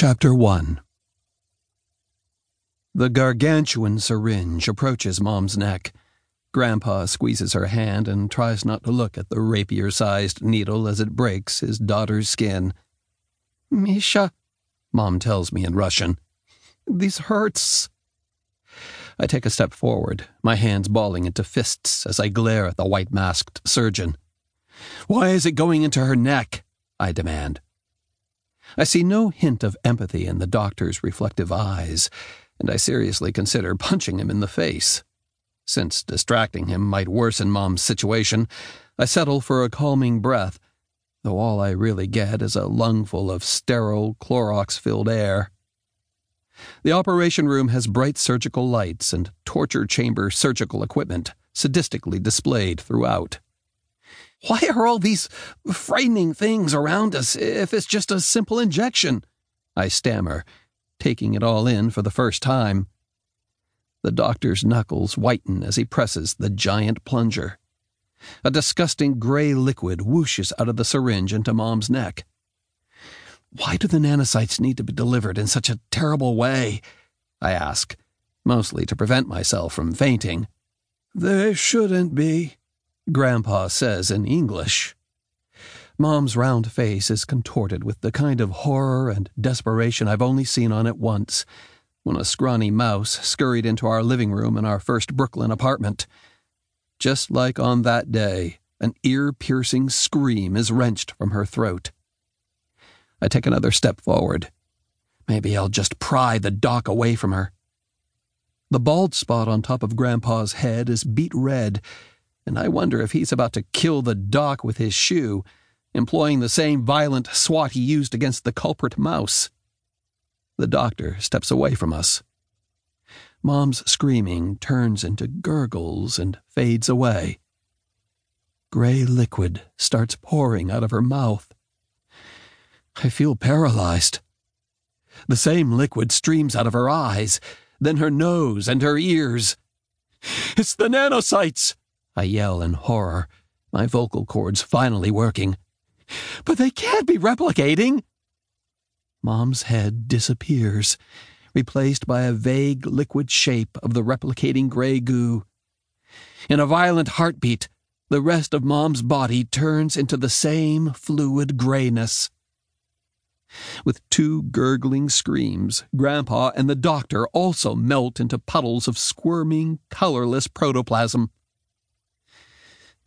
Chapter 1 The gargantuan syringe approaches Mom's neck. Grandpa squeezes her hand and tries not to look at the rapier sized needle as it breaks his daughter's skin. Misha, Mom tells me in Russian, this hurts. I take a step forward, my hands balling into fists as I glare at the white masked surgeon. Why is it going into her neck? I demand. I see no hint of empathy in the doctor's reflective eyes, and I seriously consider punching him in the face. Since distracting him might worsen Mom's situation, I settle for a calming breath, though all I really get is a lungful of sterile, Clorox filled air. The operation room has bright surgical lights and torture chamber surgical equipment sadistically displayed throughout. Why are all these frightening things around us if it's just a simple injection? I stammer, taking it all in for the first time. The doctor's knuckles whiten as he presses the giant plunger. A disgusting gray liquid whooshes out of the syringe into Mom's neck. Why do the nanocytes need to be delivered in such a terrible way? I ask, mostly to prevent myself from fainting. They shouldn't be, Grandpa says in English. Mom's round face is contorted with the kind of horror and desperation I've only seen on it once, when a scrawny mouse scurried into our living room in our first Brooklyn apartment. Just like on that day, an ear piercing scream is wrenched from her throat. I take another step forward. Maybe I'll just pry the doc away from her. The bald spot on top of Grandpa's head is beet red and I wonder if he's about to kill the doc with his shoe, employing the same violent swat he used against the culprit mouse. The doctor steps away from us. Mom's screaming turns into gurgles and fades away. Gray liquid starts pouring out of her mouth. I feel paralyzed. The same liquid streams out of her eyes, then her nose and her ears. It's the nanocytes! I yell in horror, my vocal cords finally working. But they can't be replicating! Mom's head disappears, replaced by a vague liquid shape of the replicating gray goo. In a violent heartbeat, the rest of Mom's body turns into the same fluid grayness. With two gurgling screams, Grandpa and the doctor also melt into puddles of squirming, colorless protoplasm.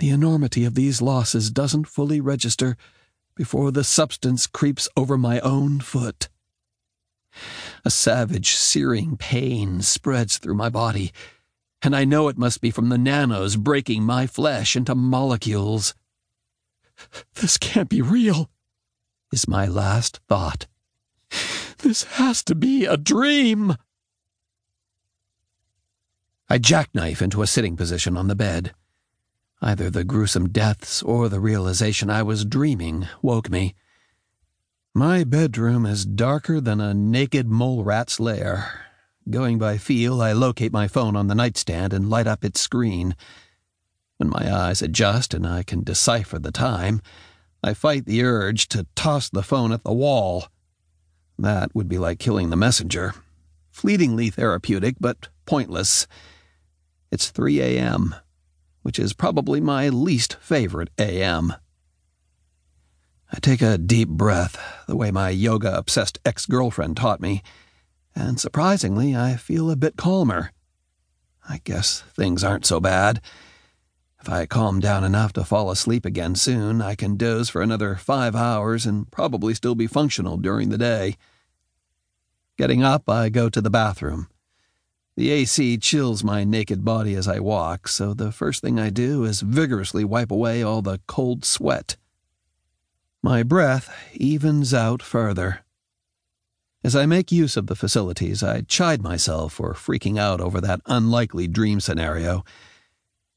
The enormity of these losses doesn't fully register before the substance creeps over my own foot. A savage, searing pain spreads through my body, and I know it must be from the nanos breaking my flesh into molecules. This can't be real, is my last thought. This has to be a dream. I jackknife into a sitting position on the bed. Either the gruesome deaths or the realization I was dreaming woke me. My bedroom is darker than a naked mole rat's lair. Going by feel, I locate my phone on the nightstand and light up its screen. When my eyes adjust and I can decipher the time, I fight the urge to toss the phone at the wall. That would be like killing the messenger. Fleetingly therapeutic, but pointless. It's 3 a.m which is probably my least favorite AM. I take a deep breath, the way my yoga obsessed ex girlfriend taught me, and surprisingly, I feel a bit calmer. I guess things aren't so bad. If I calm down enough to fall asleep again soon, I can doze for another five hours and probably still be functional during the day. Getting up, I go to the bathroom. The AC chills my naked body as I walk, so the first thing I do is vigorously wipe away all the cold sweat. My breath evens out further. As I make use of the facilities, I chide myself for freaking out over that unlikely dream scenario.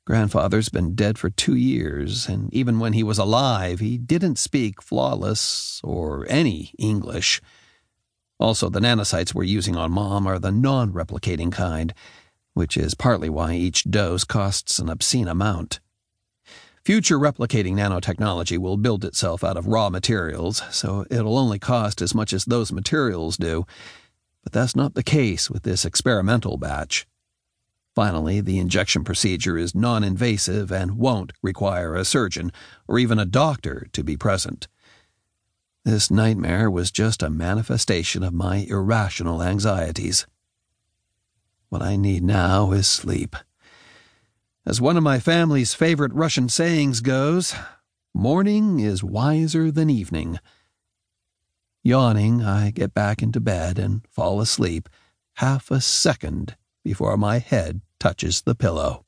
Grandfather's been dead for two years, and even when he was alive, he didn't speak flawless or any English. Also, the nanocytes we're using on Mom are the non replicating kind, which is partly why each dose costs an obscene amount. Future replicating nanotechnology will build itself out of raw materials, so it'll only cost as much as those materials do. But that's not the case with this experimental batch. Finally, the injection procedure is non invasive and won't require a surgeon or even a doctor to be present. This nightmare was just a manifestation of my irrational anxieties. What I need now is sleep. As one of my family's favorite Russian sayings goes, morning is wiser than evening. Yawning, I get back into bed and fall asleep half a second before my head touches the pillow.